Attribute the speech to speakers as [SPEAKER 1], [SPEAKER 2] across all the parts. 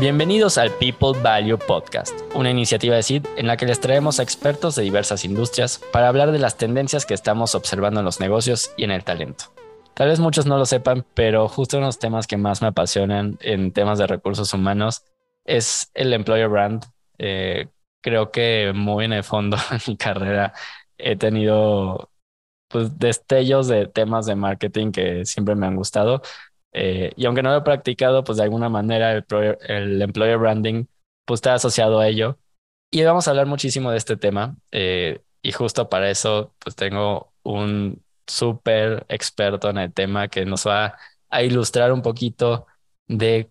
[SPEAKER 1] Bienvenidos al People Value Podcast, una iniciativa de CID en la que les traemos expertos de diversas industrias para hablar de las tendencias que estamos observando en los negocios y en el talento. Tal vez muchos no lo sepan, pero justo uno de los temas que más me apasionan en temas de recursos humanos es el employer brand. Eh, creo que muy en el fondo en mi carrera he tenido pues, destellos de temas de marketing que siempre me han gustado. Eh, y aunque no lo he practicado, pues de alguna manera el, employer branding pues está asociado a ello. Y vamos a hablar muchísimo de este tema. Eh, y justo para eso, pues tengo un súper experto en el tema que nos va a ilustrar un poquito de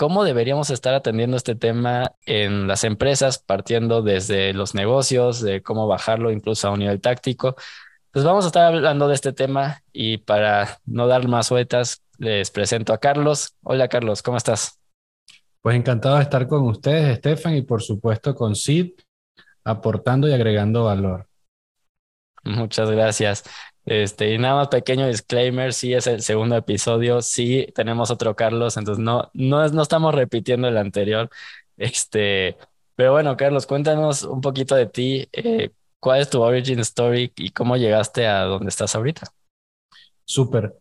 [SPEAKER 1] cómo deberíamos estar atendiendo este tema en las empresas, partiendo desde los negocios, de cómo bajarlo incluso a un nivel táctico. Pues vamos a estar hablando de este tema y para no dar más vueltas, les presento a Carlos. Hola Carlos, ¿cómo estás?
[SPEAKER 2] Pues encantado de estar con ustedes, Estefan, y por supuesto con Sid, aportando y agregando valor.
[SPEAKER 1] Muchas gracias. Este, y nada más pequeño disclaimer, sí es el segundo episodio, sí tenemos otro Carlos, entonces no, no, no estamos repitiendo el anterior. Este, pero bueno, Carlos, cuéntanos un poquito de ti, eh, cuál es tu origin story y cómo llegaste a donde estás ahorita.
[SPEAKER 2] Súper.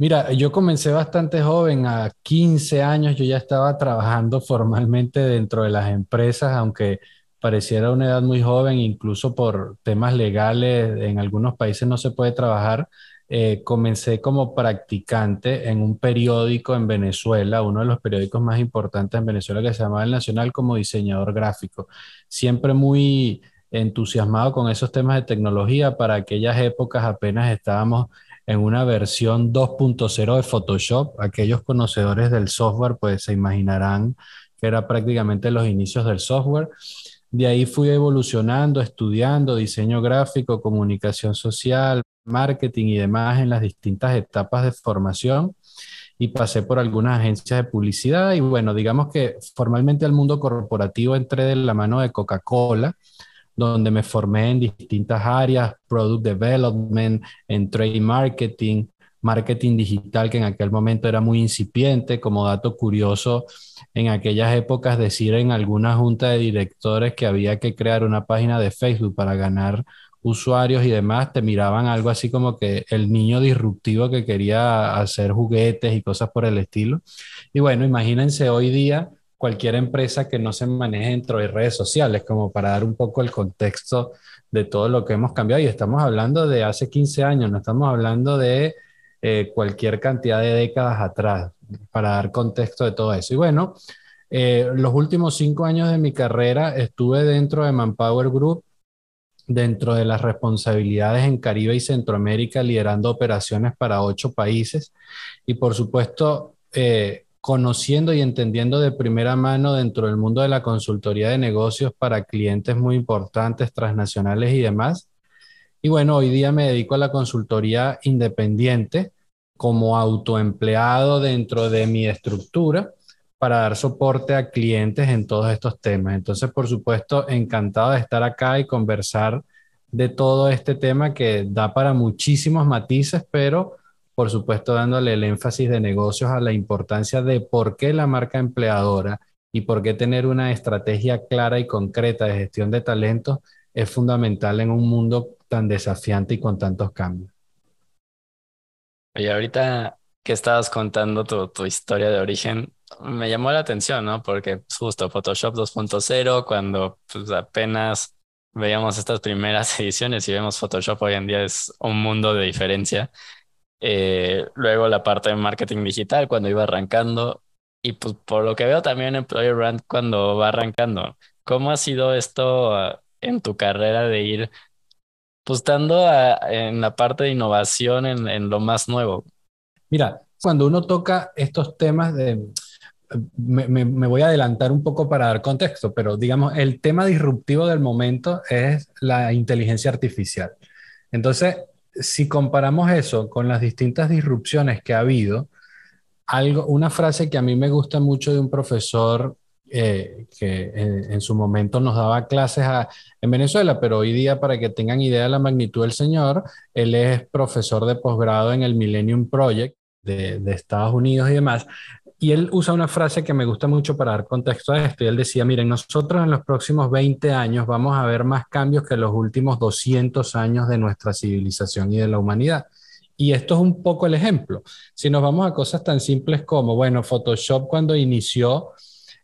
[SPEAKER 2] Mira, yo comencé bastante joven, a 15 años yo ya estaba trabajando formalmente dentro de las empresas, aunque pareciera una edad muy joven, incluso por temas legales, en algunos países no se puede trabajar. Eh, comencé como practicante en un periódico en Venezuela, uno de los periódicos más importantes en Venezuela que se llamaba El Nacional como diseñador gráfico. Siempre muy entusiasmado con esos temas de tecnología. Para aquellas épocas apenas estábamos en una versión 2.0 de Photoshop. Aquellos conocedores del software pues se imaginarán que era prácticamente los inicios del software. De ahí fui evolucionando, estudiando diseño gráfico, comunicación social, marketing y demás en las distintas etapas de formación y pasé por algunas agencias de publicidad y bueno, digamos que formalmente al mundo corporativo entré de la mano de Coca-Cola, donde me formé en distintas áreas, product development, en trade marketing, marketing digital, que en aquel momento era muy incipiente. Como dato curioso, en aquellas épocas decir en alguna junta de directores que había que crear una página de Facebook para ganar usuarios y demás, te miraban algo así como que el niño disruptivo que quería hacer juguetes y cosas por el estilo. Y bueno, imagínense hoy día cualquier empresa que no se maneje dentro de redes sociales, como para dar un poco el contexto de todo lo que hemos cambiado. Y estamos hablando de hace 15 años, no estamos hablando de eh, cualquier cantidad de décadas atrás, para dar contexto de todo eso. Y bueno, eh, los últimos cinco años de mi carrera estuve dentro de Manpower Group, dentro de las responsabilidades en Caribe y Centroamérica, liderando operaciones para ocho países y por supuesto eh, conociendo y entendiendo de primera mano dentro del mundo de la consultoría de negocios para clientes muy importantes, transnacionales y demás, y bueno, hoy día me dedico a la consultoría independiente como autoempleado dentro de mi estructura para dar soporte a clientes en todos estos temas. Entonces, por supuesto, encantado de estar acá y conversar de todo este tema que da para muchísimos matices, pero por supuesto dándole el énfasis de negocios a la importancia de por qué la marca empleadora y por qué tener una estrategia clara y concreta de gestión de talentos es fundamental en un mundo tan desafiante y con tantos cambios.
[SPEAKER 1] Oye, ahorita que estabas contando tu, historia de origen, me llamó la atención, ¿no? Porque justo Photoshop 2.0, cuando pues, apenas veíamos estas primeras ediciones y vemos Photoshop hoy en día es un mundo de diferencia. Eh, luego la parte de marketing digital cuando iba arrancando y pues por lo que veo también Employer Brand cuando va arrancando. ¿Cómo ha sido esto ah, en tu carrera de ir pues en la parte de innovación en, lo más nuevo.
[SPEAKER 2] Mira, cuando uno toca estos temas de, me, voy a adelantar un poco para dar contexto, pero digamos, el tema disruptivo del momento es la inteligencia artificial. Entonces, si comparamos eso con las distintas disrupciones que ha habido, algo, una frase que a mí me gusta mucho de un profesor eh, que en, su momento nos daba clases en Venezuela, pero hoy día, para que tengan idea de la magnitud del señor, él es profesor de posgrado en el Millennium Project de, Estados Unidos y demás. Y él usa una frase que me gusta mucho para dar contexto a esto. Y él decía, miren, nosotros en los próximos 20 años vamos a ver más cambios que los últimos 200 años de nuestra civilización y de la humanidad. Y esto es un poco el ejemplo. Si nos vamos a cosas tan simples como, bueno, Photoshop cuando inició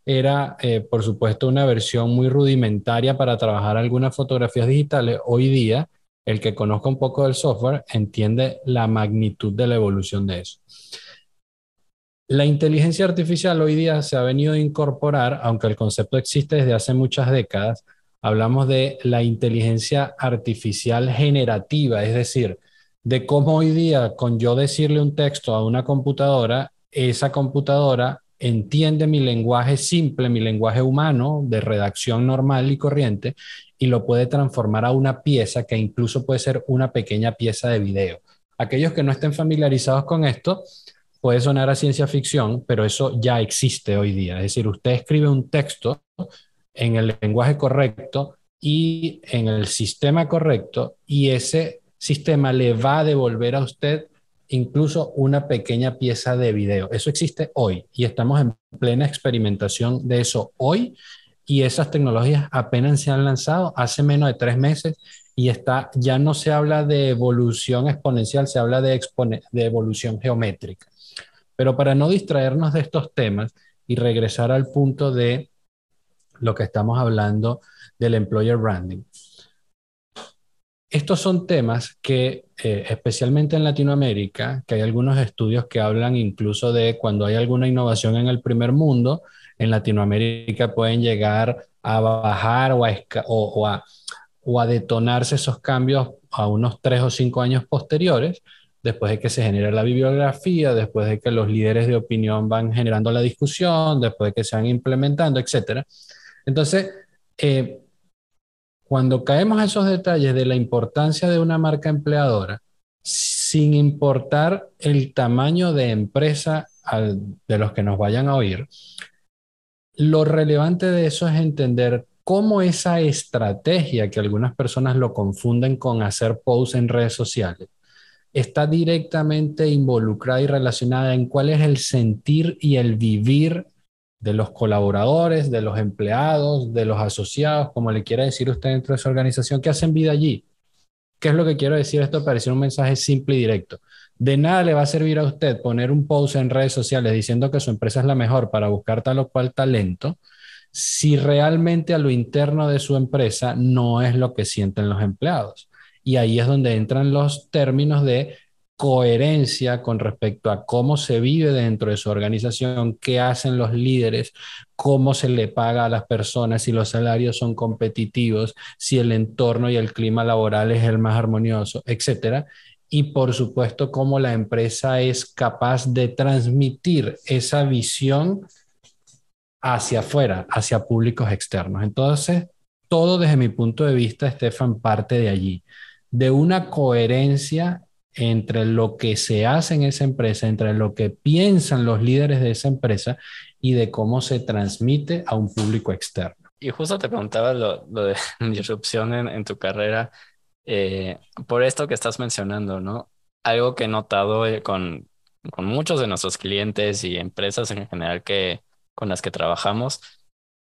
[SPEAKER 2] era, eh, por supuesto, una versión muy rudimentaria para trabajar algunas fotografías digitales. Hoy día, el que conozca un poco del software entiende la magnitud de la evolución de eso. La inteligencia artificial hoy día se ha venido a incorporar, aunque el concepto existe desde hace muchas décadas, hablamos de la inteligencia artificial generativa, es decir, de cómo hoy día con yo decirle un texto a una computadora, esa computadora entiende mi lenguaje simple, mi lenguaje humano de redacción normal y corriente, y lo puede transformar a una pieza que incluso puede ser una pequeña pieza de video. Aquellos que no estén familiarizados con esto, puede sonar a ciencia ficción, pero eso ya existe hoy día. Es decir, usted escribe un texto en el lenguaje correcto y en el sistema correcto y ese sistema le va a devolver a usted incluso una pequeña pieza de video. Eso existe hoy y estamos en plena experimentación de eso hoy y esas tecnologías apenas se han lanzado hace menos de tres meses y está, ya no se habla de evolución exponencial, se habla de, de evolución geométrica. Pero para no distraernos de estos temas y regresar al punto de lo que estamos hablando del employer branding. Estos son temas que, eh, especialmente en Latinoamérica, que hay algunos estudios que hablan incluso de cuando hay alguna innovación en el primer mundo, en Latinoamérica pueden llegar a bajar o a, o a detonarse esos cambios a unos tres o cinco años posteriores, después de que se genere la bibliografía, después de que los líderes de opinión van generando la discusión, después de que se van implementando, etc. Entonces, eh, cuando caemos a esos detalles de la importancia de una marca empleadora, sin importar el tamaño de empresa de los que nos vayan a oír, lo relevante de eso es entender cómo esa estrategia, que algunas personas lo confunden con hacer posts en redes sociales, está directamente involucrada y relacionada en cuál es el sentir y el vivir de los colaboradores, de los empleados, de los asociados, como le quiera decir usted dentro de esa organización, que hacen vida allí. ¿Qué es lo que quiero decir? Esto parece un mensaje simple y directo. De nada le va a servir a usted poner un post en redes sociales diciendo que su empresa es la mejor para buscar tal o cual talento, si realmente a lo interno de su empresa no es lo que sienten los empleados. Y ahí es donde entran los términos de coherencia con respecto a cómo se vive dentro de su organización, qué hacen los líderes, cómo se le paga a las personas, si los salarios son competitivos, si el entorno y el clima laboral es el más armonioso, etcétera. Y por supuesto, cómo la empresa es capaz de transmitir esa visión hacia afuera, hacia públicos externos. Entonces, todo desde mi punto de vista, Estefan, parte de allí de una coherencia entre lo que se hace en esa empresa, entre lo que piensan los líderes de esa empresa y de cómo se transmite a un público externo.
[SPEAKER 1] Y justo te preguntaba lo, de disrupción en, tu carrera, eh, por esto que estás mencionando, ¿no? Algo que he notado eh, con, con muchos de nuestros clientes y empresas en general que, con las que trabajamos,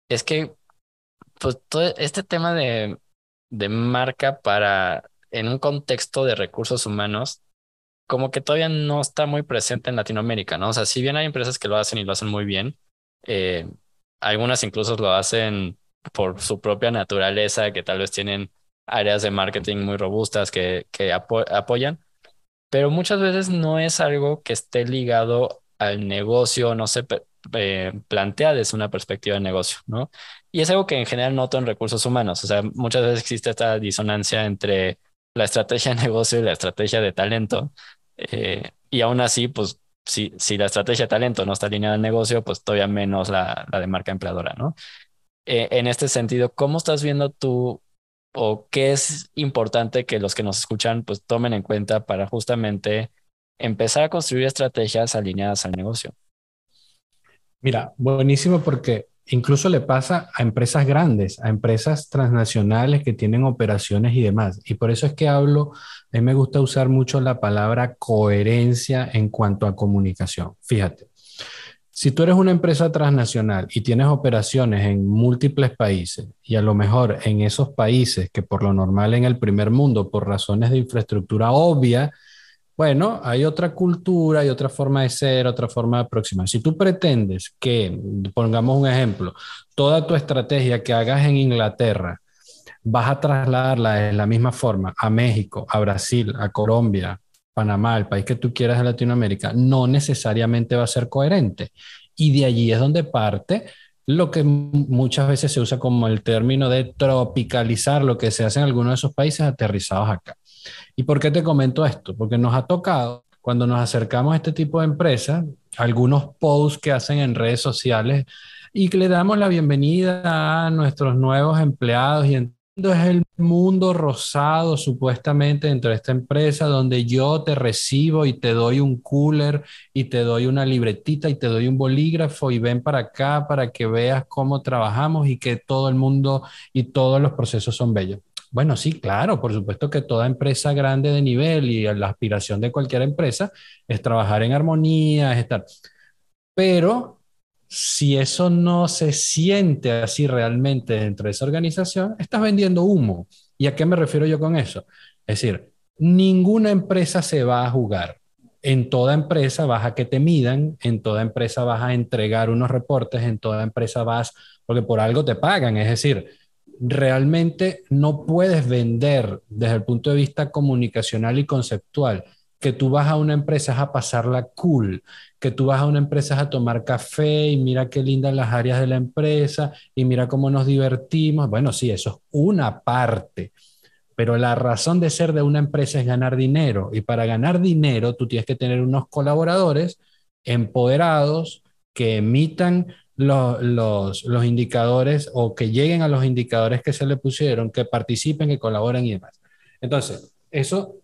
[SPEAKER 1] es que pues, todo este tema de, de marca para en un contexto de recursos humanos, como que todavía no está muy presente en Latinoamérica, ¿no? O sea, si bien hay empresas que lo hacen y lo hacen muy bien, eh, algunas incluso lo hacen por su propia naturaleza, que tal vez tienen áreas de marketing muy robustas que, que apoyan, pero muchas veces no es algo que esté ligado al negocio, no se eh, plantea desde una perspectiva de negocio, ¿no? Y es algo que en general noto en recursos humanos, o sea, muchas veces existe esta disonancia entre la estrategia de negocio y la estrategia de talento. Eh, y aún así, pues si, si, la estrategia de talento no está alineada al negocio, pues todavía menos la, la de marca empleadora, ¿no? Eh, en este sentido, ¿cómo estás viendo tú o qué es importante que los que nos escuchan pues tomen en cuenta para justamente empezar a construir estrategias alineadas al negocio?
[SPEAKER 2] Mira, buenísimo porque Incluso le pasa a empresas grandes, a empresas transnacionales que tienen operaciones y demás. Y por eso es que hablo, a mí me gusta usar mucho la palabra coherencia en cuanto a comunicación. Fíjate, Si tú eres una empresa transnacional y tienes operaciones en múltiples países y a lo mejor en esos países que por lo normal en el primer mundo, por razones de infraestructura obvia, bueno, hay otra cultura, hay otra forma de ser, otra forma de aproximar. Si tú pretendes que, pongamos un ejemplo, toda tu estrategia que hagas en Inglaterra, vas a trasladarla de la misma forma a México, a Brasil, a Colombia, Panamá, el país que tú quieras de Latinoamérica, no necesariamente va a ser coherente. Y de allí es donde parte lo que muchas veces se usa como el término de tropicalizar lo que se hace en algunos de esos países aterrizados acá. ¿Y por qué te comento esto? Porque nos ha tocado, cuando nos acercamos a este tipo de empresas, algunos posts que hacen en redes sociales y que le damos la bienvenida a nuestros nuevos empleados y es el mundo rosado supuestamente dentro de esta empresa donde yo te recibo y te doy un cooler y te doy una libretita y te doy un bolígrafo y ven para acá para que veas cómo trabajamos y que todo el mundo y todos los procesos son bellos. Bueno, sí, claro, por supuesto que toda empresa grande de nivel y la aspiración de cualquier empresa es trabajar en armonía, es estar. Pero si eso no se siente así realmente dentro de esa organización, estás vendiendo humo. ¿Y a qué me refiero yo con eso? Es decir, ninguna empresa se va a jugar. En toda empresa vas a que te midan, en toda empresa vas a entregar unos reportes, en toda empresa vas, porque por algo te pagan. Es decir, realmente no puedes vender desde el punto de vista comunicacional y conceptual que tú vas a una empresa a pasarla cool, que tú vas a una empresa a tomar café y mira qué lindas las áreas de la empresa y mira cómo nos divertimos. Bueno, sí, eso es una parte, pero la razón de ser de una empresa es ganar dinero y para ganar dinero tú tienes que tener unos colaboradores empoderados que emitan los, los, indicadores o que lleguen a los indicadores que se le pusieron, que participen, que colaboren y demás. Entonces, eso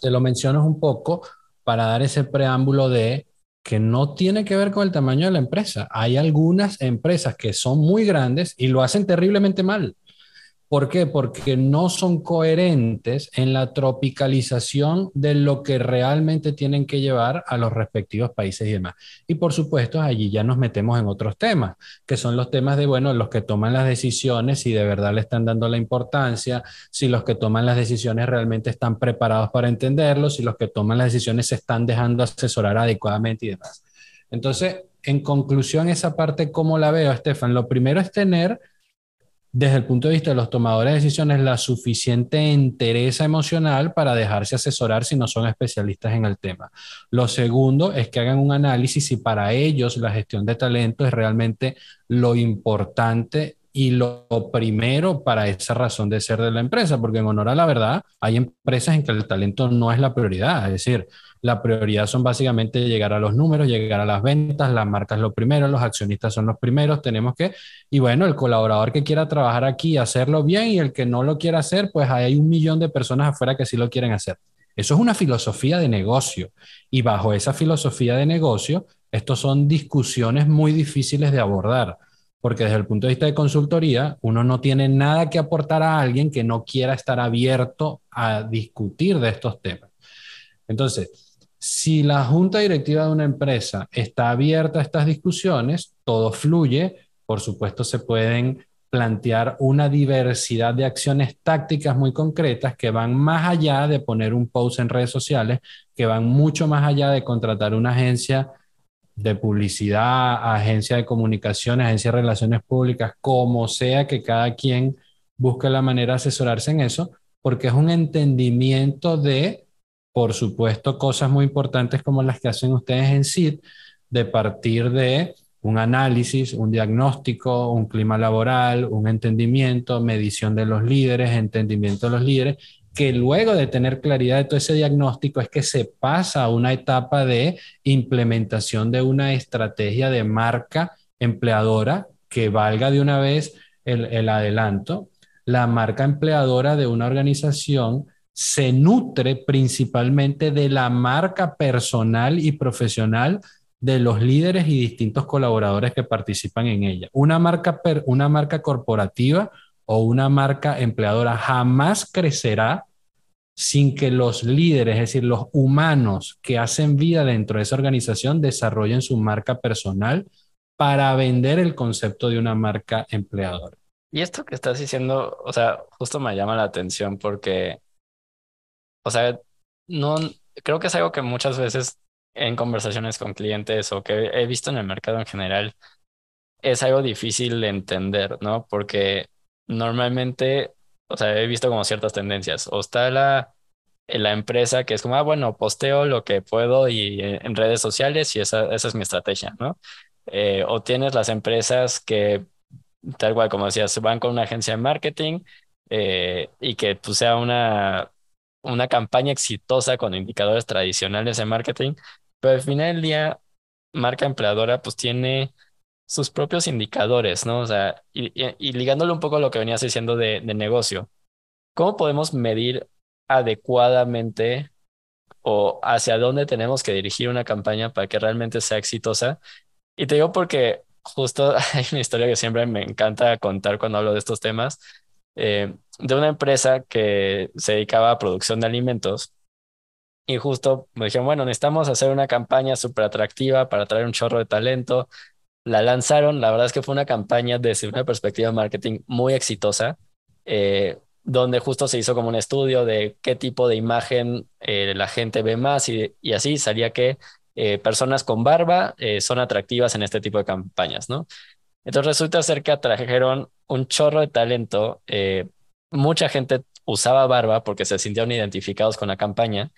[SPEAKER 2] te lo menciono un poco para dar ese preámbulo de que no tiene que ver con el tamaño de la empresa. Hay algunas empresas que son muy grandes y lo hacen terriblemente mal. ¿Por qué? Porque no son coherentes en la tropicalización de lo que realmente tienen que llevar a los respectivos países y demás. Y por supuesto, allí ya nos metemos en otros temas, que son los temas de, bueno, los que toman las decisiones, si de verdad le están dando la importancia, si los que toman las decisiones realmente están preparados para entenderlo, si los que toman las decisiones se están dejando asesorar adecuadamente y demás. Entonces, en conclusión, esa parte, ¿cómo la veo, Estefan? Lo primero es tener desde el punto de vista de los tomadores de decisiones, la suficiente entereza emocional para dejarse asesorar si no son especialistas en el tema. Lo segundo es que hagan un análisis si para ellos la gestión de talento es realmente lo importante y lo primero para esa razón de ser de la empresa, porque en honor a la verdad, hay empresas en que el talento no es la prioridad, es decir, la prioridad son básicamente llegar a los números, llegar a las ventas, las marcas lo primero, los accionistas son los primeros, tenemos que, y bueno, el colaborador que quiera trabajar aquí, hacerlo bien y el que no lo quiera hacer, pues hay un millón de personas afuera que sí lo quieren hacer. Eso es una filosofía de negocio y bajo esa filosofía de negocio, estos son discusiones muy difíciles de abordar porque desde el punto de vista de consultoría, uno no tiene nada que aportar a alguien que no quiera estar abierto a discutir de estos temas. Entonces, si la junta directiva de una empresa está abierta a estas discusiones, todo fluye, por supuesto se pueden plantear una diversidad de acciones tácticas muy concretas que van más allá de poner un post en redes sociales, que van mucho más allá de contratar una agencia de publicidad, agencia de comunicación, agencia de relaciones públicas, como sea que cada quien busque la manera de asesorarse en eso, porque es un entendimiento de por supuesto, cosas muy importantes como las que hacen ustedes en SID, de partir de un análisis, un diagnóstico, un clima laboral, un entendimiento, medición de los líderes, entendimiento de los líderes, que luego de tener claridad de todo ese diagnóstico es que se pasa a una etapa de implementación de una estrategia de marca empleadora que valga de una vez el, el adelanto. La marca empleadora de una organización se nutre principalmente de la marca personal y profesional de los líderes y distintos colaboradores que participan en ella. Una marca, una marca corporativa o una marca empleadora jamás crecerá sin que los líderes, es decir, los humanos que hacen vida dentro de esa organización desarrollen su marca personal para vender el concepto de una marca empleadora.
[SPEAKER 1] Y esto que estás diciendo, o sea, justo me llama la atención porque, o sea, no, creo que es algo que muchas veces en conversaciones con clientes o que he visto en el mercado en general, es algo difícil de entender, ¿no? Porque normalmente, o sea, he visto como ciertas tendencias. O está la, la empresa que es como, ah, bueno, posteo lo que puedo y en redes sociales y esa, esa es mi estrategia, ¿no? Eh, o tienes las empresas que, tal cual como decías, van con una agencia de marketing eh, y que pues, sea una, una campaña exitosa con indicadores tradicionales de marketing, pero al final del día, marca empleadora pues tiene sus propios indicadores, ¿no? O sea, y, y, ligándolo un poco a lo que venías diciendo de, de negocio, ¿cómo podemos medir adecuadamente o hacia dónde tenemos que dirigir una campaña para que realmente sea exitosa? Y te digo porque justo hay una historia que siempre me encanta contar cuando hablo de estos temas, eh, de una empresa que se dedicaba a producción de alimentos y justo me dijeron, bueno, necesitamos hacer una campaña súper atractiva para traer un chorro de talento. La lanzaron, la verdad es que fue una campaña desde una perspectiva de marketing muy exitosa, eh, donde justo se hizo como un estudio de qué tipo de imagen eh, la gente ve más y, y así salía que personas con barba son atractivas en este tipo de campañas, ¿no? Entonces resulta ser que atrajeron un chorro de talento, mucha gente usaba barba porque se sintieron identificados con la campaña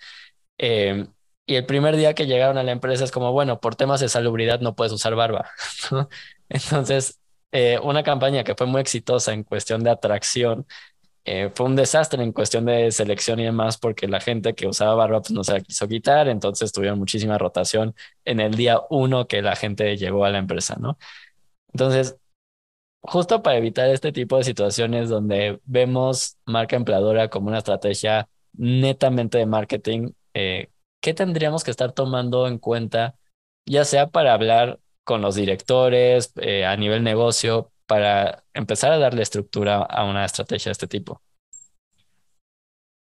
[SPEAKER 1] Em, y el primer día que llegaron a la empresa es como, bueno, por temas de salubridad no puedes usar barba. Entonces, eh, una campaña que fue muy exitosa en cuestión de atracción, eh, fue un desastre en cuestión de selección y demás, porque la gente que usaba barba pues, no se la quiso quitar, entonces tuvieron muchísima rotación en el día uno que la gente llegó a la empresa, ¿no? Entonces, justo para evitar este tipo de situaciones donde vemos marca empleadora como una estrategia netamente de marketing, eh, ¿qué tendríamos que estar tomando en cuenta, ya sea para hablar con los directores eh, a nivel negocio, para empezar a darle estructura a una estrategia de este tipo?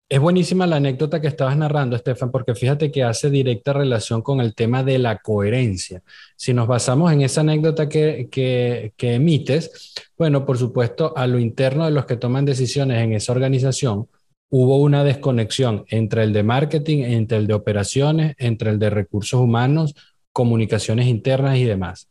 [SPEAKER 2] Es buenísima la anécdota que estabas narrando, Estefan, porque fíjate que hace directa relación con el tema de la coherencia. Si nos basamos en esa anécdota que, que, emites, bueno, por supuesto, a lo interno de los que toman decisiones en esa organización, hubo una desconexión entre el de marketing, entre el de operaciones, entre el de recursos humanos, comunicaciones internas y demás.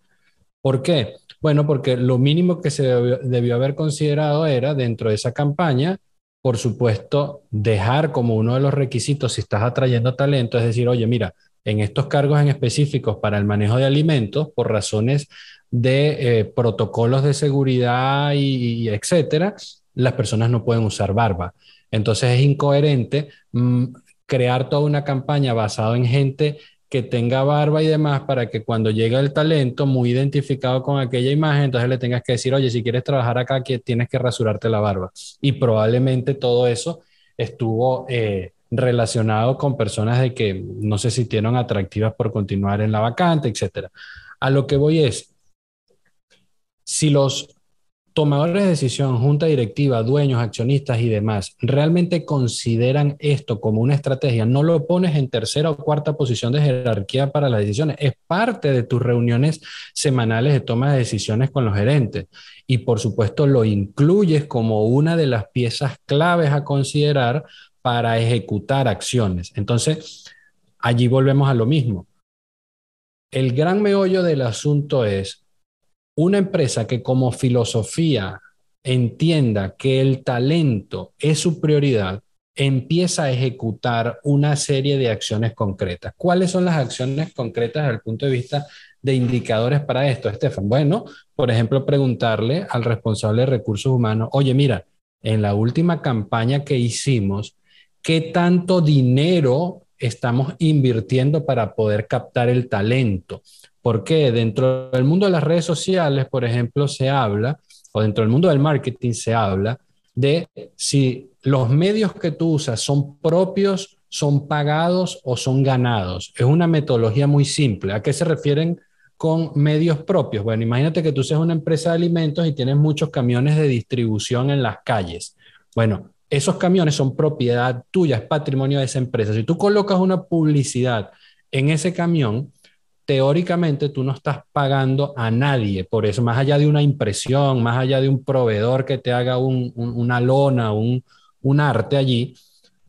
[SPEAKER 2] ¿Por qué? Bueno, porque lo mínimo que se debió, haber considerado era dentro de esa campaña, por supuesto, dejar como uno de los requisitos si estás atrayendo talento, es decir, oye, mira, en estos cargos en específicos para el manejo de alimentos, por razones de eh, protocolos de seguridad y, etcétera, las personas no pueden usar barba. Entonces es incoherente mm, crear toda una campaña basada en gente que tenga barba y demás para que cuando llegue el talento muy identificado con aquella imagen, entonces le tengas que decir, oye, si quieres trabajar acá, tienes que rasurarte la barba. Y probablemente todo eso estuvo eh, relacionado con personas de que no se sintieron atractivas por continuar en la vacante, etc. A lo que voy es, si los tomadores de decisión, junta directiva, dueños, accionistas y demás, realmente consideran esto como una estrategia, no lo pones en tercera o cuarta posición de jerarquía para las decisiones, es parte de tus reuniones semanales de toma de decisiones con los gerentes y por supuesto lo incluyes como una de las piezas claves a considerar para ejecutar acciones. Entonces, allí volvemos a lo mismo. El gran meollo del asunto es una empresa que como filosofía entienda que el talento es su prioridad, empieza a ejecutar una serie de acciones concretas. ¿Cuáles son las acciones concretas desde el punto de vista de indicadores para esto, Estefan? Bueno, por ejemplo, preguntarle al responsable de recursos humanos, oye, mira, en la última campaña que hicimos, ¿qué tanto dinero estamos invirtiendo para poder captar el talento? Porque dentro del mundo de las redes sociales, por ejemplo, se habla, o dentro del mundo del marketing se habla de si los medios que tú usas son propios, son pagados o son ganados. Es una metodología muy simple. ¿A qué se refieren con medios propios? Bueno, imagínate que tú seas una empresa de alimentos y tienes muchos camiones de distribución en las calles. Bueno, esos camiones son propiedad tuya, es patrimonio de esa empresa. Si tú colocas una publicidad en ese camión, teóricamente tú no estás pagando a nadie por eso, más allá de una impresión, más allá de un proveedor que te haga una lona, un, un arte allí,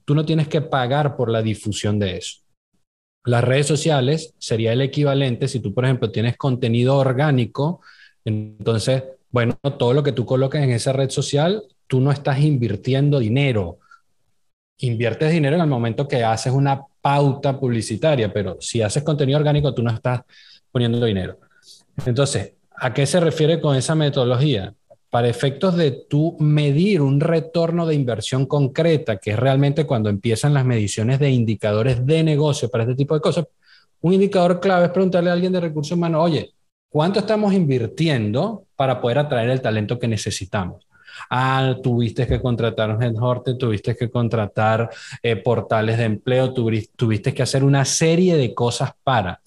[SPEAKER 2] tú no tienes que pagar por la difusión de eso. Las redes sociales sería el equivalente si tú, por ejemplo, tienes contenido orgánico, entonces, bueno, todo lo que tú coloques en esa red social, tú no estás invirtiendo dinero. Inviertes dinero en el momento que haces una pauta publicitaria, pero si haces contenido orgánico, tú no estás poniendo dinero. Entonces, ¿a qué se refiere con esa metodología? Para efectos de tú medir un retorno de inversión concreta, que es realmente cuando empiezan las mediciones de indicadores de negocio para este tipo de cosas, un indicador clave es preguntarle a alguien de recursos humanos, oye, ¿cuánto estamos invirtiendo para poder atraer el talento que necesitamos? Ah, tuviste que contratar un headhunter, tuviste que contratar eh, portales de empleo, tuviste, que hacer una serie de cosas para.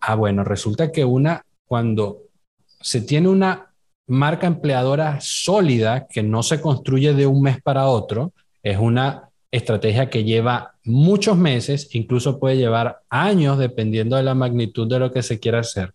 [SPEAKER 2] Ah, bueno, resulta que una, cuando se tiene una marca empleadora sólida que no se construye de un mes para otro, es una estrategia que lleva muchos meses, incluso puede llevar años dependiendo de la magnitud de lo que se quiera hacer.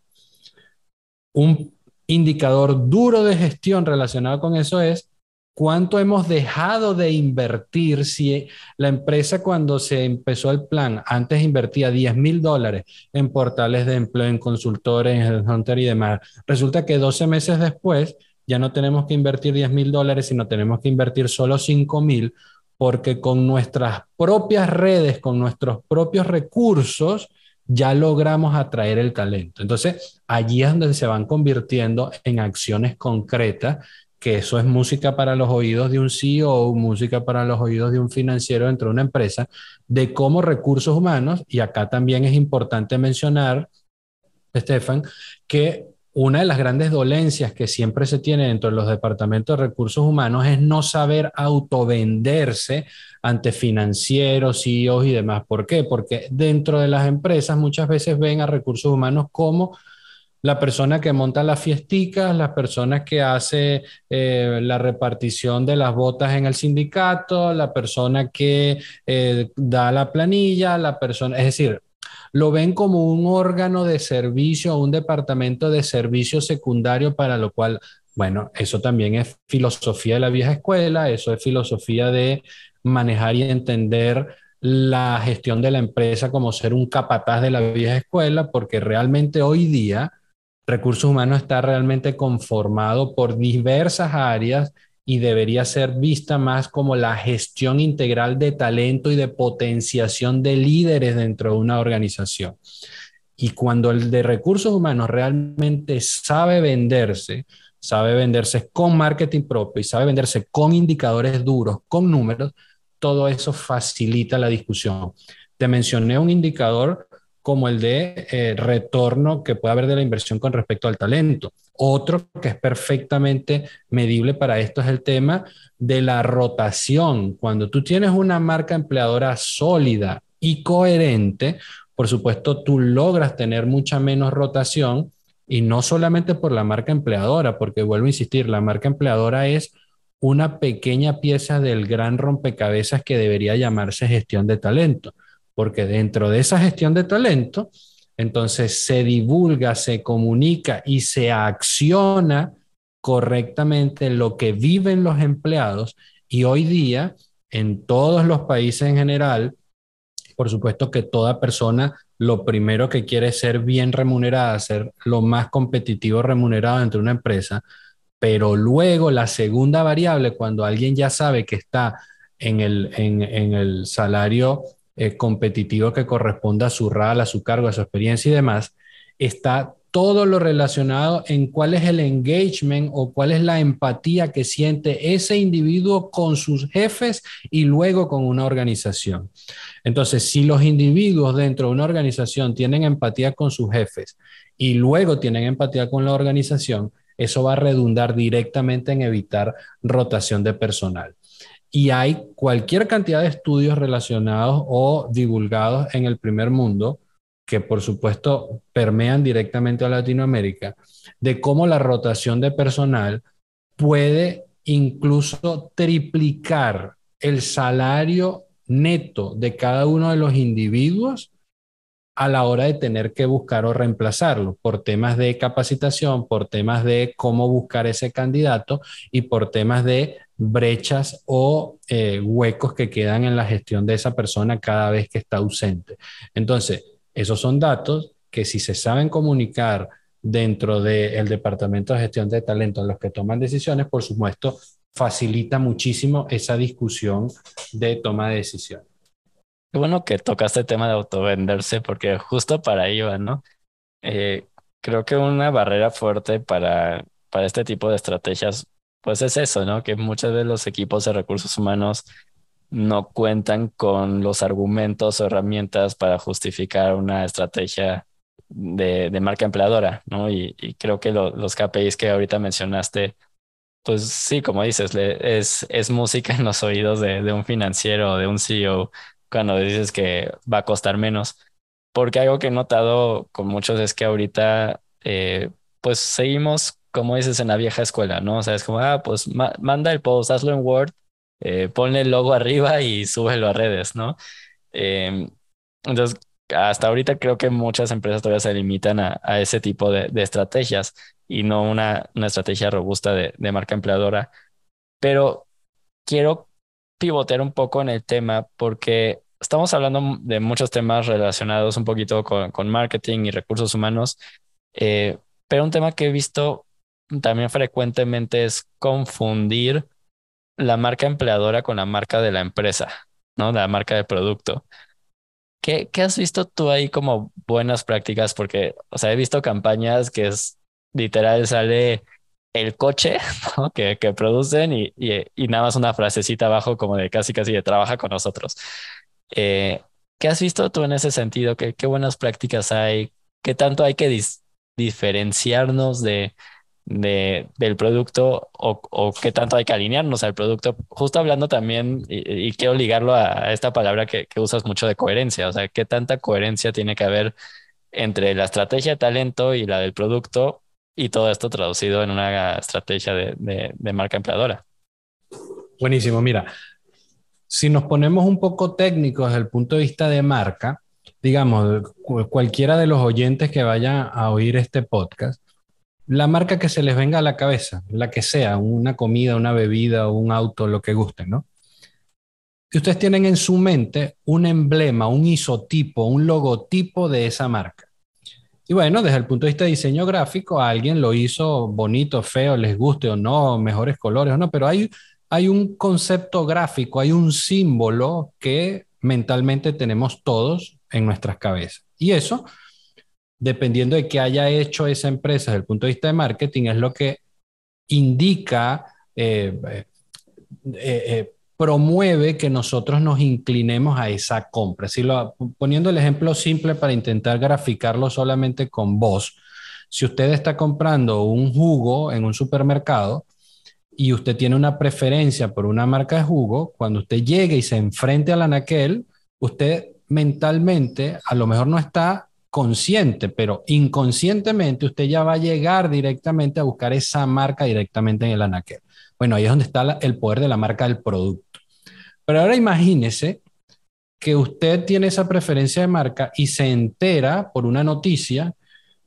[SPEAKER 2] Un indicador duro de gestión relacionado con eso es cuánto hemos dejado de invertir si la empresa cuando se empezó el plan antes invertía 10 mil dólares en portales de empleo, en consultores, en Hunter y demás. Resulta que 12 meses después ya no tenemos que invertir 10 mil dólares, sino tenemos que invertir solo 5 mil porque con nuestras propias redes, con nuestros propios recursos, ya logramos atraer el talento. Entonces, allí es donde se van convirtiendo en acciones concretas, que eso es música para los oídos de un CEO, música para los oídos de un financiero dentro de una empresa, de cómo recursos humanos, y acá también es importante mencionar, Estefan, que una de las grandes dolencias que siempre se tiene dentro de los departamentos de recursos humanos es no saber autovenderse ante financieros, CEOs y demás. ¿Por qué? Porque dentro de las empresas muchas veces ven a recursos humanos como la persona que monta las fiesticas, las personas que hace eh, la repartición de las botas en el sindicato, la persona que eh, da la planilla, la persona, es decir, lo ven como un órgano de servicio, un departamento de servicio secundario para lo cual, bueno, eso también es filosofía de la vieja escuela, eso es filosofía de manejar y entender la gestión de la empresa como ser un capataz de la vieja escuela, porque realmente hoy día recursos humanos está realmente conformado por diversas áreas y debería ser vista más como la gestión integral de talento y de potenciación de líderes dentro de una organización. Y cuando el de recursos humanos realmente sabe venderse, sabe venderse con marketing propio y sabe venderse con indicadores duros, con números, todo eso facilita la discusión. Te mencioné un indicador como el de eh, retorno que puede haber de la inversión con respecto al talento. Otro que es perfectamente medible para esto es el tema de la rotación. Cuando tú tienes una marca empleadora sólida y coherente, por supuesto, tú logras tener mucha menos rotación y no solamente por la marca empleadora, porque vuelvo a insistir, la marca empleadora es una pequeña pieza del gran rompecabezas que debería llamarse gestión de talento porque dentro de esa gestión de talento, entonces se divulga, se comunica y se acciona correctamente lo que viven los empleados. Y hoy día en todos los países en general, por supuesto que toda persona lo primero que quiere es ser bien remunerada, ser lo más competitivo remunerado dentro de una empresa, pero luego la segunda variable, cuando alguien ya sabe que está en el, en el salario eh, competitivo que corresponda a su RAL, a su cargo, a su experiencia y demás, está todo lo relacionado en cuál es el engagement o cuál es la empatía que siente ese individuo con sus jefes y luego con una organización. Entonces, si los individuos dentro de una organización tienen empatía con sus jefes y luego tienen empatía con la organización, eso va a redundar directamente en evitar rotación de personal. Y hay cualquier cantidad de estudios relacionados o divulgados en el primer mundo que por supuesto permean directamente a Latinoamérica, de cómo la rotación de personal puede incluso triplicar el salario neto de cada uno de los individuos a la hora de tener que buscar o reemplazarlo por temas de capacitación, por temas de cómo buscar ese candidato y por temas de brechas o eh, huecos que quedan en la gestión de esa persona cada vez que está ausente. Entonces, esos son datos que si se saben comunicar dentro del Departamento de Gestión de Talento, los que toman decisiones, por supuesto, facilita muchísimo esa discusión de toma de decisiones.
[SPEAKER 1] Qué bueno que tocaste el tema de autovenderse, porque justo para va, ¿no? Eh, creo que una barrera fuerte para, para este tipo de estrategias, pues es eso, ¿no? Que muchos de los equipos de recursos humanos no cuentan con los argumentos o herramientas para justificar una estrategia de, de marca empleadora, ¿no? Y, y creo que los KPIs que ahorita mencionaste, pues sí, como dices, es, es música en los oídos de, de un financiero o de un CEO cuando dices que va a costar menos. Porque algo que he notado con muchos es que ahorita, eh, pues seguimos, como dices, en la vieja escuela, ¿no? O sea, es como, ah, pues manda el post, hazlo en Word, eh, ponle el logo arriba y súbelo a redes, ¿no? Em, entonces, hasta ahorita creo que muchas empresas todavía se limitan a, ese tipo de, estrategias y no una, una estrategia robusta de, de marca empleadora. Pero quiero pivotear un poco en el tema porque estamos hablando de muchos temas relacionados un poquito con, marketing y recursos humanos, eh, pero un tema que he visto también frecuentemente es confundir la marca empleadora con la marca de la empresa, ¿no? La marca de producto. ¿Qué, ¿Qué has visto tú ahí como buenas prácticas? Porque, o sea, he visto campañas que es literal, sale el coche que, que, producen y, y, nada más una frasecita abajo como de casi casi de trabaja con nosotros. Eh, ¿Qué has visto tú en ese sentido? ¿Qué, qué buenas prácticas hay? ¿Qué tanto hay que diferenciarnos de, de, del producto o, o, qué tanto hay que alinearnos al producto? Justo hablando también, y, quiero ligarlo a, a esta palabra que, que usas mucho de coherencia, o sea, ¿qué tanta coherencia tiene que haber entre la estrategia de talento y la del producto y todo esto traducido en una estrategia de, de, marca empleadora.
[SPEAKER 2] Buenísimo, mira, si nos ponemos un poco técnicos desde el punto de vista de marca, digamos, cualquiera de los oyentes que vaya a oír este podcast, la marca que se les venga a la cabeza, la que sea, una comida, una bebida, un auto, lo que gusten, ¿no? Y ustedes tienen en su mente un emblema, un isotipo, un logotipo de esa marca. Y bueno, desde el punto de vista de diseño gráfico, alguien lo hizo bonito, feo, les guste o no, mejores colores o no, pero hay, hay un concepto gráfico, hay un símbolo que mentalmente tenemos todos en nuestras cabezas. Y eso, dependiendo de qué haya hecho esa empresa desde el punto de vista de marketing, es lo que indica eh, eh, eh, promueve que nosotros nos inclinemos a esa compra. Si lo, poniendo el ejemplo simple para intentar graficarlo solamente con voz, si usted está comprando un jugo en un supermercado y usted tiene una preferencia por una marca de jugo, cuando usted llegue y se enfrente al anaquel, usted mentalmente a lo mejor no está consciente, pero inconscientemente usted ya va a llegar directamente a buscar esa marca directamente en el anaquel. Bueno, ahí es donde está el poder de la marca del producto. Pero ahora imagínese que usted tiene esa preferencia de marca y se entera por una noticia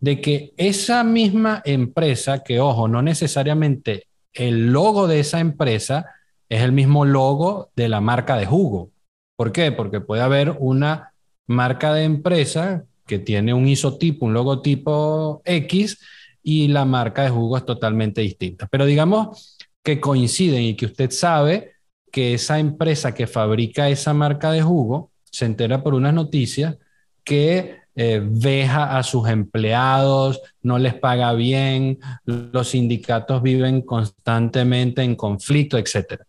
[SPEAKER 2] de que esa misma empresa, que ojo, no necesariamente el logo de esa empresa es el mismo logo de la marca de jugo. ¿Por qué? Porque puede haber una marca de empresa que tiene un isotipo, un logotipo X y la marca de jugo es totalmente distinta. Pero digamos que coinciden y que usted sabe que esa empresa que fabrica esa marca de jugo se entera por unas noticias que eh, veja a sus empleados, no les paga bien, los sindicatos viven constantemente en conflicto, etc.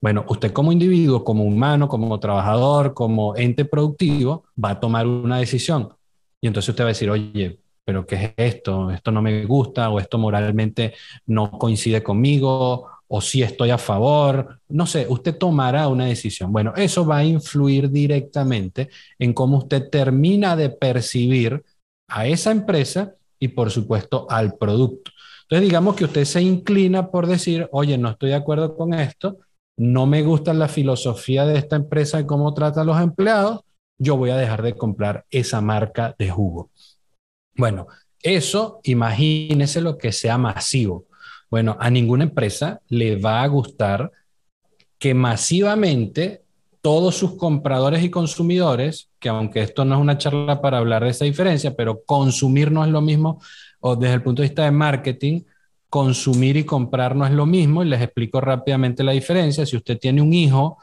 [SPEAKER 2] Bueno, usted como individuo, como humano, como trabajador, como ente productivo, va a tomar una decisión. Y entonces usted va a decir, oye, pero ¿qué es esto? Esto no me gusta o esto moralmente no coincide conmigo o si estoy a favor, no sé, usted tomará una decisión. Bueno, eso va a influir directamente en cómo usted termina de percibir a esa empresa y por supuesto al producto. Entonces digamos que usted se inclina por decir, oye, no estoy de acuerdo con esto, no me gusta la filosofía de esta empresa y cómo trata a los empleados, yo voy a dejar de comprar esa marca de jugo. Bueno, eso imagínese lo que sea masivo. Bueno, a ninguna empresa le va a gustar que masivamente todos sus compradores y consumidores, que aunque esto no es una charla para hablar de esa diferencia, pero consumir no es lo mismo, o desde el punto de vista de marketing, consumir y comprar no es lo mismo, y les explico rápidamente la diferencia. Si usted tiene un hijo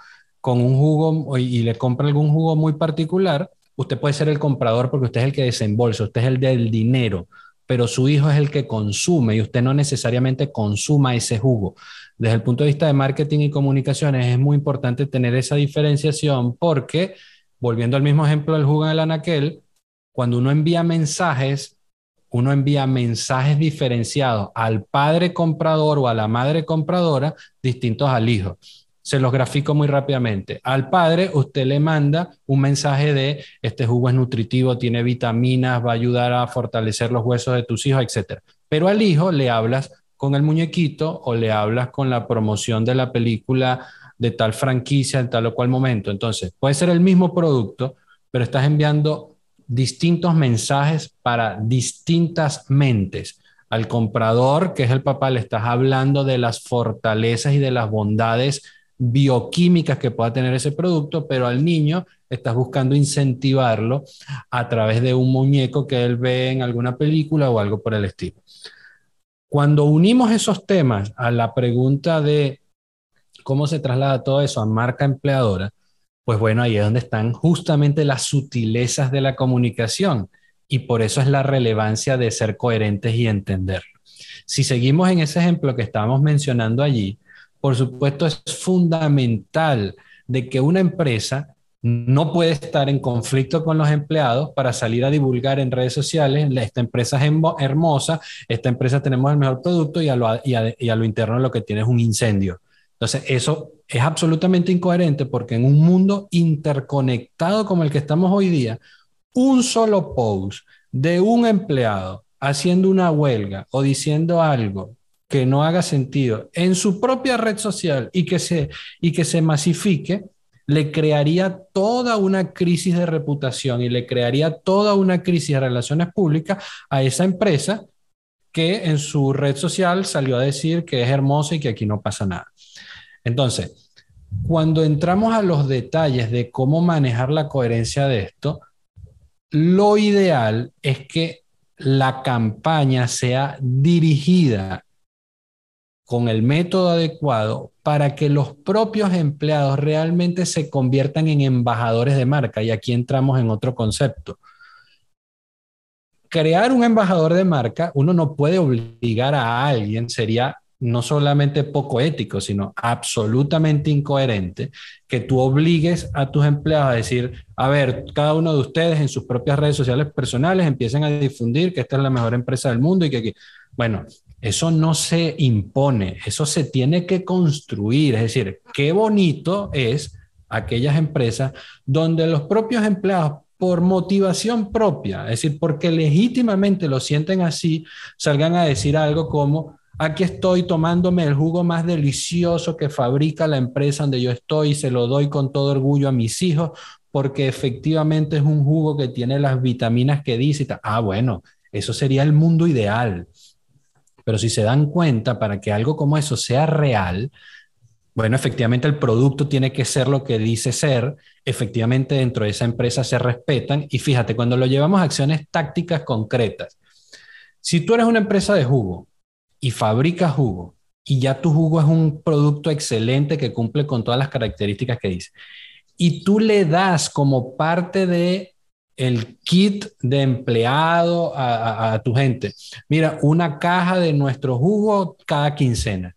[SPEAKER 2] con un jugo y le compra algún jugo muy particular, usted puede ser el comprador porque usted es el que desembolsa, usted es el del dinero, pero su hijo es el que consume y usted no necesariamente consuma ese jugo. Desde el punto de vista de marketing y comunicaciones es muy importante tener esa diferenciación porque, volviendo al mismo ejemplo del jugo del anaquel, cuando uno envía mensajes, uno envía mensajes diferenciados al padre comprador o a la madre compradora distintos al hijo. Se los grafico muy rápidamente. Al padre, usted le manda un mensaje de este jugo es nutritivo, tiene vitaminas, va a ayudar a fortalecer los huesos de tus hijos, etc. Pero al hijo le hablas con el muñequito o le hablas con la promoción de la película de tal franquicia en tal o cual momento. Entonces, puede ser el mismo producto, pero estás enviando distintos mensajes para distintas mentes. Al comprador, que es el papá, le estás hablando de las fortalezas y de las bondades bioquímicas que pueda tener ese producto, pero al niño estás buscando incentivarlo a través de un muñeco que él ve en alguna película o algo por el estilo. Cuando unimos esos temas a la pregunta de cómo se traslada todo eso a marca empleadora, pues bueno, ahí es donde están justamente las sutilezas de la comunicación y por eso es la relevancia de ser coherentes y entenderlo. Si seguimos en ese ejemplo que estábamos mencionando allí, por supuesto, es fundamental de que una empresa no puede estar en conflicto con los empleados para salir a divulgar en redes sociales, esta empresa es hermosa, esta empresa tenemos el mejor producto y a lo, y a lo interno lo que tiene es un incendio. Entonces, eso es absolutamente incoherente porque en un mundo interconectado como el que estamos hoy día, un solo post de un empleado haciendo una huelga o diciendo algo que no haga sentido en su propia red social y que se, y que se masifique, le crearía toda una crisis de reputación y le crearía toda una crisis de relaciones públicas a esa empresa que en su red social salió a decir que es hermosa y que aquí no pasa nada. Entonces, cuando entramos a los detalles de cómo manejar la coherencia de esto, lo ideal es que la campaña sea dirigida con el método adecuado para que los propios empleados realmente se conviertan en embajadores de marca. Y aquí entramos en otro concepto. Crear un embajador de marca, uno no puede obligar a alguien, sería no solamente poco ético, sino absolutamente incoherente, que tú obligues a tus empleados a decir, a ver, cada uno de ustedes en sus propias redes sociales personales empiecen a difundir que esta es la mejor empresa del mundo y que aquí, bueno, eso no se impone, eso se tiene que construir. Es decir, qué bonito es aquellas empresas donde los propios empleados, por motivación propia, es decir, porque legítimamente lo sienten así, salgan a decir algo como, aquí estoy tomándome el jugo más delicioso que fabrica la empresa donde yo estoy y se lo doy con todo orgullo a mis hijos porque efectivamente es un jugo que tiene las vitaminas que dice. Ah, bueno, eso sería el mundo ideal. Pero si se dan cuenta, para que algo como eso sea real, bueno, efectivamente el producto tiene que ser lo que dice ser, efectivamente dentro de esa empresa se respetan y fíjate, cuando lo llevamos a acciones tácticas concretas, si tú eres una empresa de jugo y fabricas jugo y ya tu jugo es un producto excelente que cumple con todas las características que dice, y tú le das como parte de el kit de empleado a, tu gente. Mira, una caja de nuestro jugo cada quincena.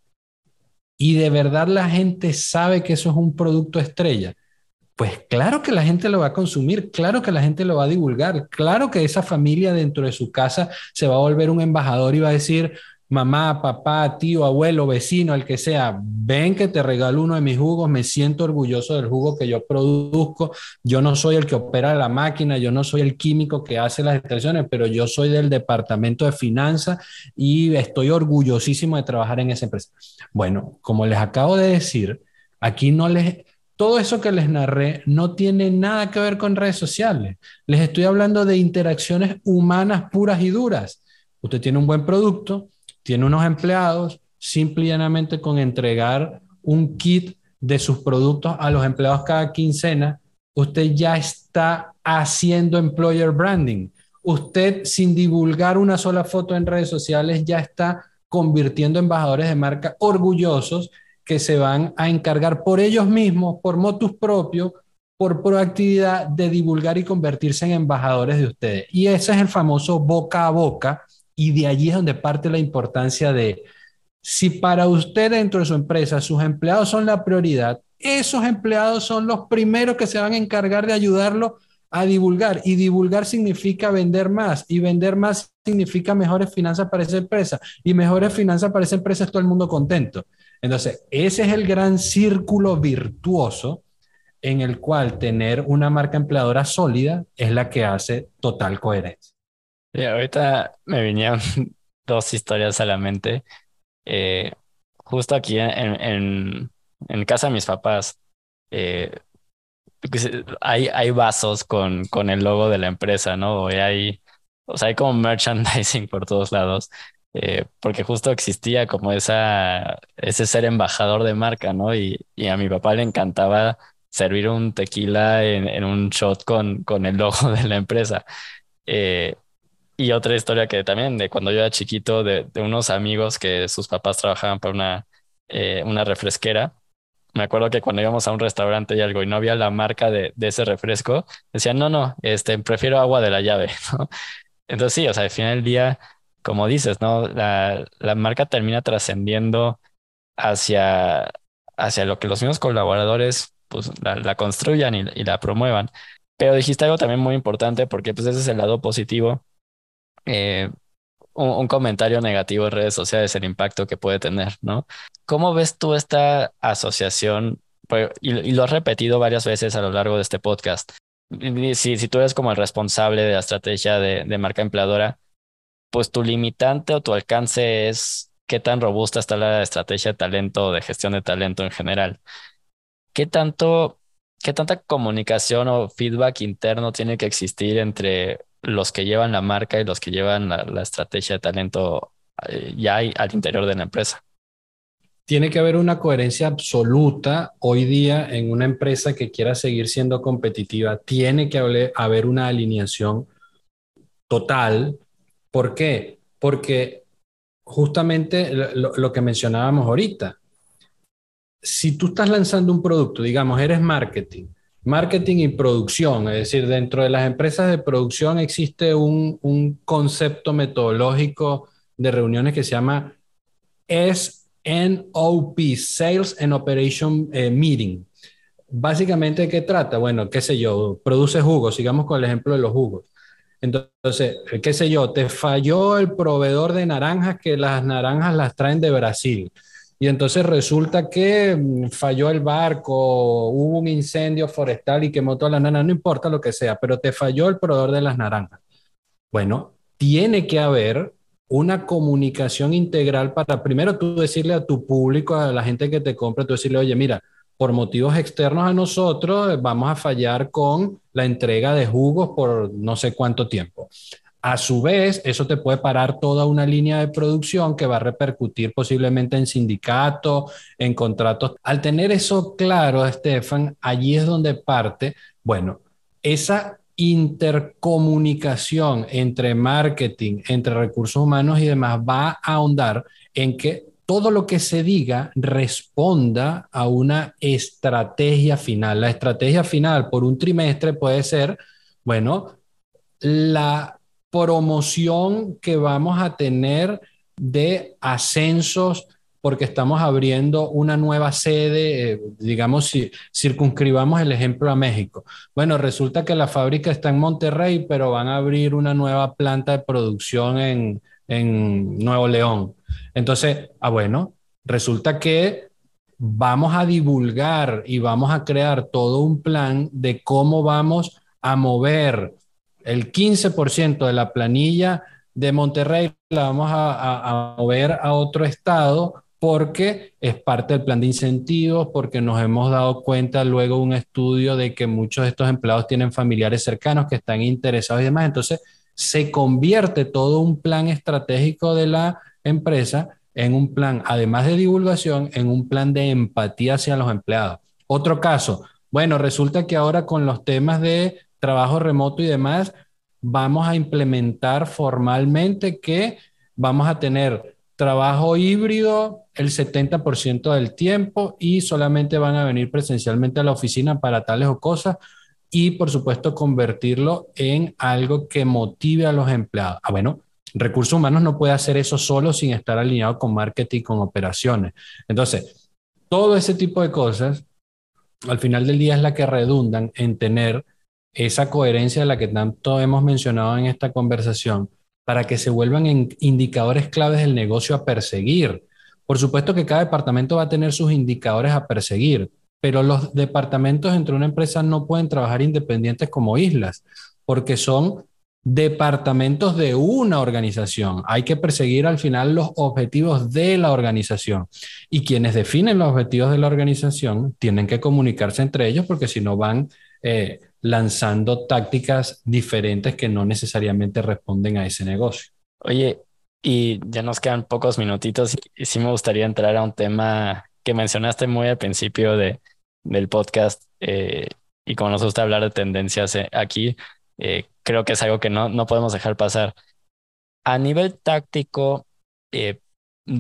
[SPEAKER 2] Y de verdad la gente sabe que eso es un producto estrella. Pues claro que la gente lo va a consumir, claro que la gente lo va a divulgar, claro que esa familia dentro de su casa se va a volver un embajador y va a decir, mamá, papá, tío, abuelo, vecino, el que sea, ven que te regalo uno de mis jugos, me siento orgulloso del jugo que yo produzco, yo no soy el que opera la máquina, yo no soy el químico que hace las extracciones, pero yo soy del departamento de finanzas y estoy orgullosísimo de trabajar en esa empresa. Bueno, como les acabo de decir, Aquí no les, todo eso que les narré no tiene nada que ver con redes sociales. Les estoy hablando de interacciones humanas puras y duras. Usted tiene un buen producto, tiene unos empleados, simple y llanamente con entregar un kit de sus productos a los empleados cada quincena, usted ya está haciendo employer branding. Usted sin divulgar una sola foto en redes sociales ya está convirtiendo embajadores de marca orgullosos que se van a encargar por ellos mismos, por motus propios, por proactividad de divulgar y convertirse en embajadores de ustedes. Y ese es el famoso boca a boca y de allí es donde parte la importancia de, si para usted dentro de su empresa sus empleados son la prioridad, esos empleados son los primeros que se van a encargar de ayudarlo a divulgar. Y divulgar significa vender más. Y vender más significa mejores finanzas para esa empresa. Y mejores finanzas para esa empresa es todo el mundo contento. Entonces, ese es el gran círculo virtuoso en el cual tener una marca empleadora sólida es la que hace total coherencia.
[SPEAKER 1] Y ahorita me vinieron dos historias a la mente. Eh, justo aquí en, en, casa de mis papás, eh, pues, hay, hay vasos con, con el logo de la empresa, ¿no? o sea, hay como merchandising por todos lados. Eh, porque justo existía como esa, ese ser embajador de marca, ¿no? Y, y a mi papá le encantaba servir un tequila en, en un shot con, con, el logo de la empresa. Eh, y otra historia que también de cuando yo era chiquito, de, de unos amigos que sus papás trabajaban para una, eh, una refresquera. Me acuerdo que cuando íbamos a un restaurante y algo y no había la marca de, de ese refresco, decían, no, no, este, prefiero agua de la llave, ¿no? Entonces sí, o sea, al final del día, como dices, ¿no? La, la marca termina trascendiendo hacia, hacia lo que los mismos colaboradores pues, la, la construyan y, y, la promuevan. Pero dijiste algo también muy importante porque pues ese es el lado positivo eh, un, comentario negativo en redes sociales, el impacto que puede tener, ¿no? ¿Cómo ves tú esta asociación? Pues, y, lo has repetido varias veces a lo largo de este podcast. Si, tú eres como el responsable de la estrategia de, de marca empleadora, pues tu limitante o tu alcance es qué tan robusta está la estrategia de talento o de gestión de talento en general. ¿Qué tanto, qué tanta comunicación o feedback interno tiene que existir entre los que llevan la marca y los que llevan la, estrategia de talento eh, ya hay al interior de la empresa.
[SPEAKER 2] Tiene que haber una coherencia absoluta hoy día en una empresa que quiera seguir siendo competitiva. Tiene que haber una alineación total. ¿Por qué? Porque justamente lo, lo que mencionábamos ahorita, si tú estás lanzando un producto, digamos, eres marketing, Marketing y producción, es decir, dentro de las empresas de producción existe un, concepto metodológico de reuniones que se llama SNOP, Sales and Operation eh, Meeting. Básicamente, ¿qué trata? Bueno, qué sé yo, produce jugos, sigamos con el ejemplo de los jugos. Entonces, qué sé yo, te falló el proveedor de naranjas que las naranjas las traen de Brasil y entonces resulta que mm, falló el barco, hubo un incendio forestal y quemó toda la nana, no importa lo que sea, pero te falló el proveedor de las naranjas. Bueno, tiene que haber una comunicación integral para primero tú decirle a tu público, a la gente que te compra, tú decirle, oye, mira, por motivos externos a nosotros vamos a fallar con la entrega de jugos por no sé cuánto tiempo. A su vez, eso te puede parar toda una línea de producción que va a repercutir posiblemente en sindicatos, en contratos. Al tener eso claro, Estefan, allí es donde parte, bueno, esa intercomunicación entre marketing, entre recursos humanos y demás va a ahondar en que todo lo que se diga responda a una estrategia final. La estrategia final por un trimestre puede ser, bueno, la promoción que vamos a tener de ascensos porque estamos abriendo una nueva sede, eh, digamos, si circunscribamos el ejemplo a México. Bueno, resulta que la fábrica está en Monterrey, pero van a abrir una nueva planta de producción en, en Nuevo León. Entonces, ah, bueno, resulta que vamos a divulgar y vamos a crear todo un plan de cómo vamos a mover el 15% de la planilla de Monterrey la vamos a, mover a otro estado porque es parte del plan de incentivos, porque nos hemos dado cuenta luego un estudio de que muchos de estos empleados tienen familiares cercanos que están interesados y demás. Entonces, se convierte todo un plan estratégico de la empresa en un plan, además de divulgación, en un plan de empatía hacia los empleados. Otro caso, bueno, resulta que ahora con los temas de trabajo remoto y demás, vamos a implementar formalmente que vamos a tener trabajo híbrido el 70% del tiempo y solamente van a venir presencialmente a la oficina para tales o cosas y por supuesto convertirlo en algo que motive a los empleados. Ah, bueno, recursos humanos no puede hacer eso solo sin estar alineado con marketing, con operaciones. Entonces, todo ese tipo de cosas, al final del día es la que redundan en tener esa coherencia de la que tanto hemos mencionado en esta conversación para que se vuelvan en indicadores claves del negocio a perseguir. Por supuesto que cada departamento va a tener sus indicadores a perseguir, pero los departamentos entre una empresa no pueden trabajar independientes como islas, porque son departamentos de una organización. Hay que perseguir al final los objetivos de la organización. Y quienes definen los objetivos de la organización tienen que comunicarse entre ellos porque si no van eh, lanzando tácticas diferentes que no necesariamente responden a ese negocio.
[SPEAKER 1] Oye, y ya nos quedan pocos minutitos y sí me gustaría entrar a un tema que mencionaste muy al principio de, del podcast eh, y como nos gusta hablar de tendencias eh, aquí, eh, creo que es algo que no, no podemos dejar pasar. A nivel táctico,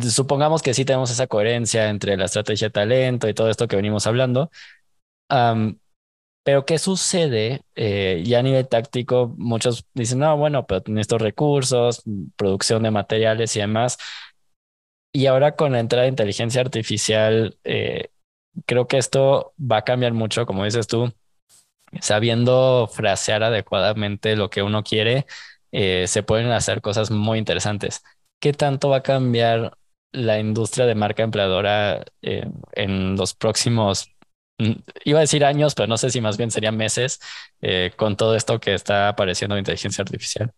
[SPEAKER 1] supongamos que sí tenemos esa coherencia entre la estrategia de talento y todo esto que venimos hablando. Pero ¿qué sucede? Eh, ya a nivel táctico, muchos dicen, no, bueno, pero estos recursos, producción de materiales y demás. Y ahora con la entrada de inteligencia artificial, eh, creo que esto va a cambiar mucho, como dices tú, sabiendo frasear adecuadamente lo que uno quiere, eh, se pueden hacer cosas muy interesantes. ¿Qué tanto va a cambiar la industria de marca empleadora en los próximos iba a decir años, pero no sé si más bien serían meses eh, con todo esto que está apareciendo de inteligencia artificial.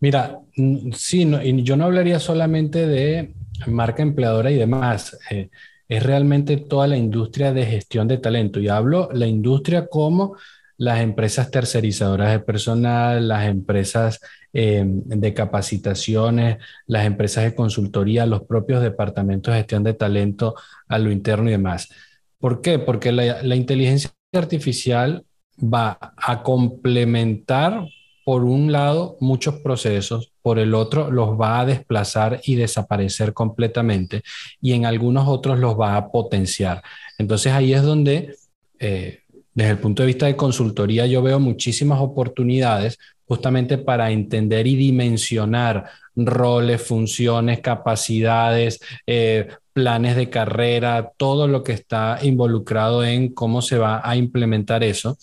[SPEAKER 2] Mira, mm, sí, y yo no hablaría solamente de marca empleadora y demás. Eh, es realmente toda la industria de gestión de talento. Y hablo la industria como las empresas tercerizadoras de personal, las empresas eh, de capacitaciones, las empresas de consultoría, los propios departamentos de gestión de talento a lo interno y demás. ¿Por qué? Porque la, inteligencia artificial va a complementar, por un lado, muchos procesos, por el otro, los va a desplazar y desaparecer completamente, y en algunos otros los va a potenciar. Entonces ahí es donde, eh, desde el punto de vista de consultoría, yo veo muchísimas oportunidades justamente para entender y dimensionar roles, funciones, capacidades, eh, planes de carrera, todo lo que está involucrado en cómo se va a implementar eso.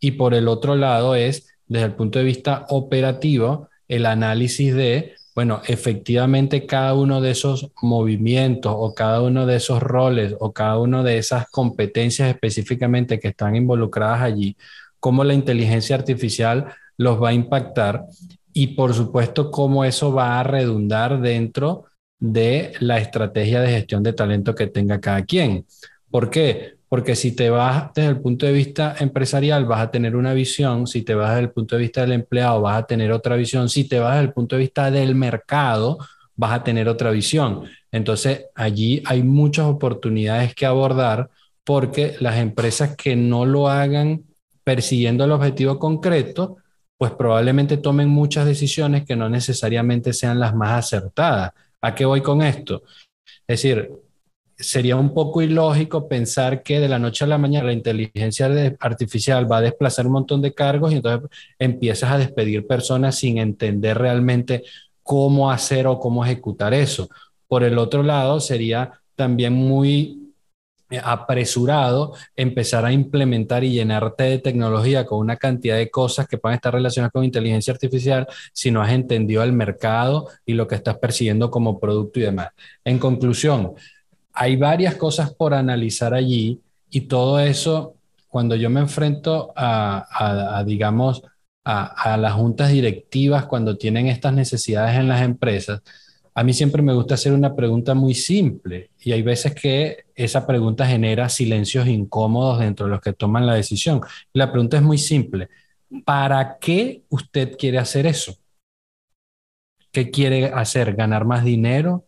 [SPEAKER 2] Y por el otro lado es, desde el punto de vista operativo, el análisis de, bueno, efectivamente cada uno de esos movimientos o cada uno de esos roles o cada una de esas competencias específicamente que están involucradas allí, cómo la inteligencia artificial los va a impactar y por supuesto cómo eso va a redundar dentro de la estrategia de gestión de talento que tenga cada quien. ¿Por qué? Porque si te vas desde el punto de vista empresarial, vas a tener una visión, si te vas desde el punto de vista del empleado, vas a tener otra visión, si te vas desde el punto de vista del mercado, vas a tener otra visión. Entonces, allí hay muchas oportunidades que abordar porque las empresas que no lo hagan persiguiendo el objetivo concreto, pues probablemente tomen muchas decisiones que no necesariamente sean las más acertadas. ¿A qué voy con esto? Es decir, sería un poco ilógico pensar que de la noche a la mañana la inteligencia artificial va a desplazar un montón de cargos y entonces empiezas a despedir personas sin entender realmente cómo hacer o cómo ejecutar eso. Por el otro lado, sería también muy apresurado empezar a implementar y llenarte de tecnología con una cantidad de cosas que pueden estar relacionadas con inteligencia artificial si no has entendido el mercado y lo que estás persiguiendo como producto y demás. En conclusión, hay varias cosas por analizar allí y todo eso, cuando yo me enfrento a, digamos, a las juntas directivas, cuando tienen estas necesidades en las empresas, a mí siempre me gusta hacer una pregunta muy simple y hay veces que esa pregunta genera silencios incómodos dentro de los que toman la decisión. La pregunta es muy simple. ¿Para qué usted quiere hacer eso? ¿Qué quiere hacer? ¿Ganar más dinero?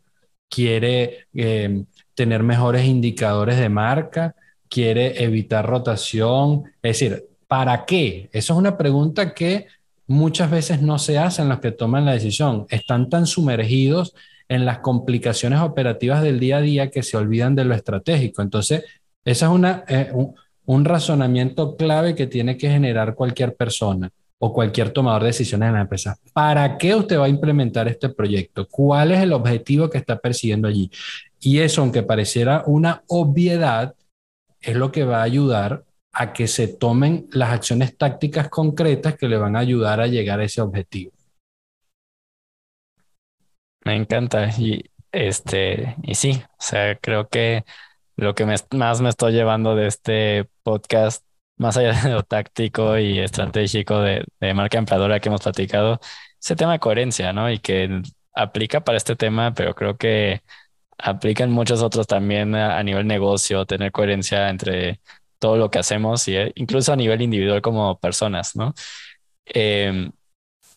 [SPEAKER 2] ¿Quiere eh, tener mejores indicadores de marca? ¿Quiere evitar rotación? Es decir, ¿para qué? Eso es una pregunta que muchas veces no se hacen los que toman la decisión. Están tan sumergidos en las complicaciones operativas del día a día que se olvidan de lo estratégico. Entonces, ese es una, eh, un, un, razonamiento clave que tiene que generar cualquier persona o cualquier tomador de decisiones en la empresa. ¿Para qué usted va a implementar este proyecto? ¿Cuál es el objetivo que está persiguiendo allí? Y eso, aunque pareciera una obviedad, es lo que va a ayudar a que se tomen las acciones tácticas concretas que le van a ayudar a llegar a ese objetivo.
[SPEAKER 1] Me encanta y este y sí, o sea, creo que lo que más me estoy llevando de este podcast, más allá de lo táctico y estratégico de, de marca empleadora que hemos platicado, ese tema de coherencia, ¿no? Y que aplica para este tema, pero creo que aplica en muchos otros también a, a nivel negocio, tener coherencia entre todo lo que hacemos y eh, incluso a nivel individual como personas, ¿no? Em,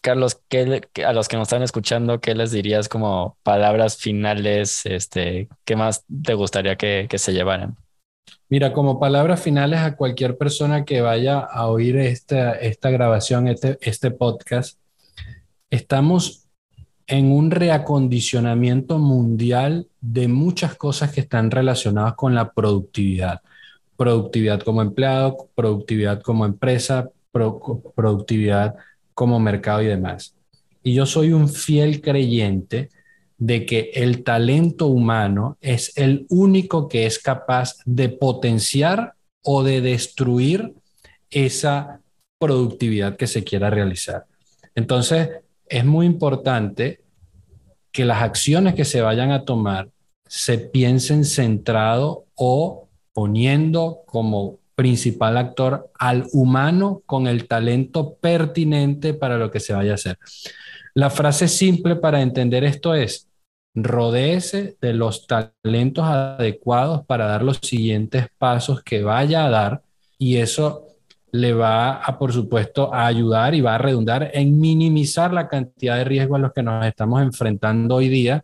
[SPEAKER 1] Carlos, ¿qué, a los que nos están escuchando, ¿qué les dirías como palabras finales? Este, ¿Qué más te gustaría que, se llevaran?
[SPEAKER 2] Mira, como palabras finales a cualquier persona que vaya a oír esta, esta grabación, este, este podcast, estamos en un reacondicionamiento mundial de muchas cosas que están relacionadas con la productividad productividad como empleado, productividad como empresa, productividad como mercado y demás. Y yo soy un fiel creyente de que el talento humano es el único que es capaz de potenciar o de destruir esa productividad que se quiera realizar. Entonces, es muy importante que las acciones que se vayan a tomar se piensen centrado o poniendo como principal actor al humano con el talento pertinente para lo que se vaya a hacer. La frase simple para entender esto es, rodéese de los talentos adecuados para dar los siguientes pasos que vaya a dar y eso le va a, por supuesto, a ayudar y va a redundar en minimizar la cantidad de riesgos a los que nos estamos enfrentando hoy día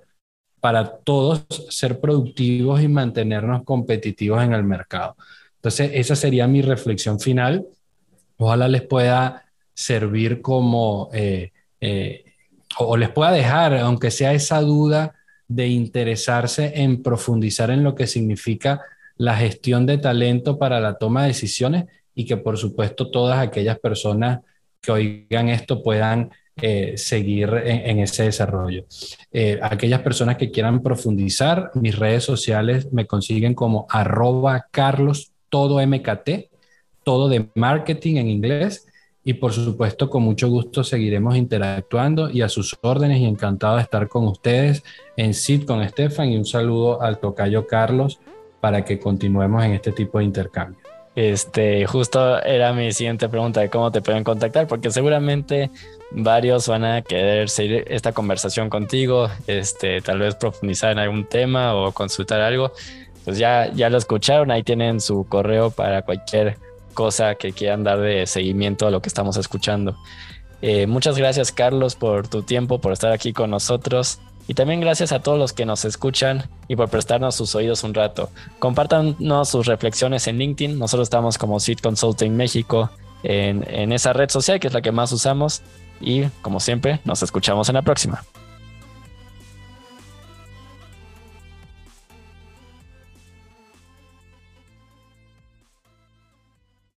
[SPEAKER 2] para todos ser productivos y mantenernos competitivos en el mercado. Entonces, esa sería mi reflexión final. Ojalá les pueda servir como, eh, eh, o les pueda dejar, aunque sea esa duda de interesarse en profundizar en lo que significa la gestión de talento para la toma de decisiones y que por supuesto todas aquellas personas que oigan esto puedan eh, seguir en, ese desarrollo. Eh, aquellas personas que quieran profundizar, mis redes sociales me consiguen como arroba carlos todo MKT, todo de marketing en inglés. Y por supuesto, con mucho gusto seguiremos interactuando y a sus órdenes y encantado de estar con ustedes en SIT con Estefan y un saludo al tocayo Carlos para que continuemos en este tipo de intercambio.
[SPEAKER 1] Este, justo era mi siguiente pregunta de cómo te pueden contactar, porque seguramente varios van a querer seguir esta conversación contigo, este, tal vez profundizar en algún tema o consultar algo. Pues ya, ya lo escucharon, ahí tienen su correo para cualquier cosa que quieran dar de seguimiento a lo que estamos escuchando. Eh, muchas gracias Carlos por tu tiempo, por estar aquí con nosotros. Y también gracias a todos los que nos escuchan y por prestarnos sus oídos un rato. Compártanos sus reflexiones en LinkedIn. Nosotros estamos como Seed Consulting México en, en esa red social que es la que más usamos. Y como siempre, nos escuchamos en la próxima.